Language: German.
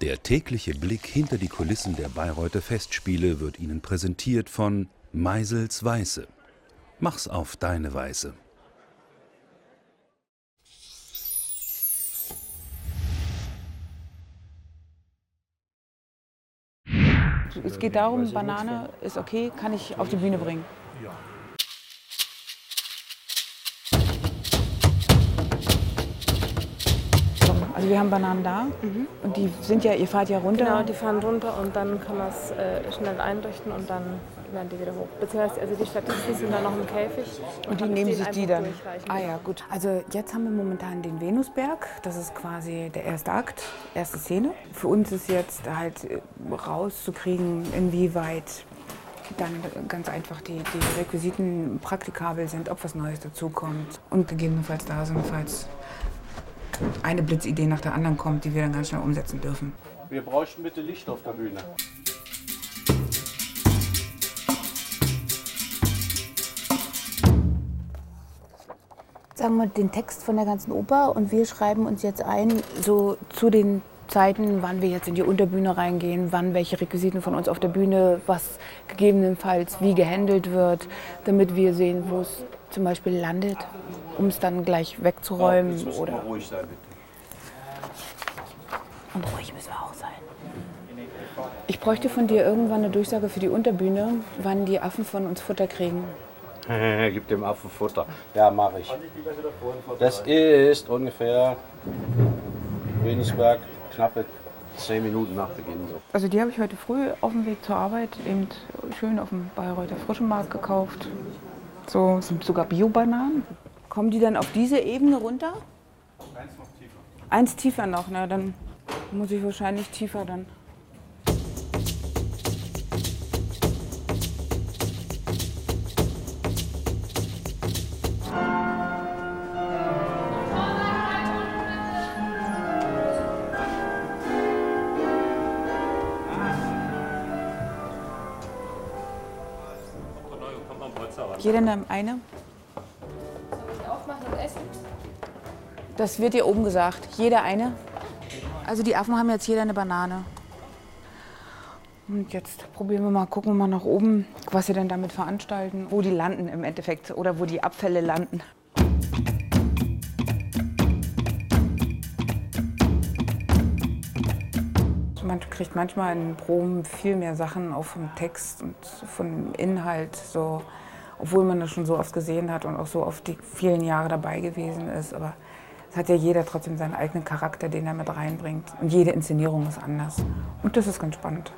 Der tägliche Blick hinter die Kulissen der Bayreuther Festspiele wird Ihnen präsentiert von Meisels Weiße. Mach's auf deine Weise. Es geht darum, Banane ist okay, kann ich auf die Bühne bringen. Also wir haben Bananen da und die sind ja, ihr fahrt ja runter. Genau, die fahren runter und dann kann man es äh, schnell einrichten und dann werden die wieder hoch. Beziehungsweise also die Statisten sind dann noch im Käfig. Und die kann nehmen sich die dann. durchreichen. Ah ja, gut. Also jetzt haben wir momentan den Venusberg. Das ist quasi der erste Akt, erste Szene. Für uns ist jetzt halt äh, rauszukriegen, inwieweit dann ganz einfach die, die Requisiten praktikabel sind, ob was Neues dazukommt und gegebenenfalls da sind, falls eine Blitzidee nach der anderen kommt, die wir dann ganz schnell umsetzen dürfen. Wir bräuchten bitte Licht auf der Bühne. sagen wir, den Text von der ganzen Oper und wir schreiben uns jetzt ein, so zu den Zeiten, wann wir jetzt in die Unterbühne reingehen, wann welche Requisiten von uns auf der Bühne, was gegebenenfalls wie gehandelt wird, damit wir sehen, wo es zum Beispiel landet, um es dann gleich wegzuräumen. Jetzt müssen wir oder ruhig sein, bitte. und ruhig müssen wir auch sein. Ich bräuchte von dir irgendwann eine Durchsage für die Unterbühne, wann die Affen von uns Futter kriegen. Gib dem Affen Futter. Ja, mache ich. Das ist ungefähr Venusberg, knappe zehn Minuten nach Beginn. So. Also die habe ich heute früh auf dem Weg zur Arbeit eben schön auf dem Bayreuther Frischenmarkt gekauft. So sind sogar Bio-Bananen. Kommen die dann auf diese Ebene runter? Eins noch tiefer. Eins tiefer noch, na dann muss ich wahrscheinlich tiefer dann. Jeder nimmt eine. Das wird dir oben gesagt. Jeder eine. Also die Affen haben jetzt jeder eine Banane. Und jetzt probieren wir mal, gucken wir mal nach oben, was sie denn damit veranstalten, wo die landen im Endeffekt oder wo die Abfälle landen. Man kriegt manchmal in Proben viel mehr Sachen auch vom Text und vom Inhalt, so, obwohl man das schon so oft gesehen hat und auch so oft die vielen Jahre dabei gewesen ist. Aber es hat ja jeder trotzdem seinen eigenen Charakter, den er mit reinbringt. Und jede Inszenierung ist anders. Und das ist ganz spannend.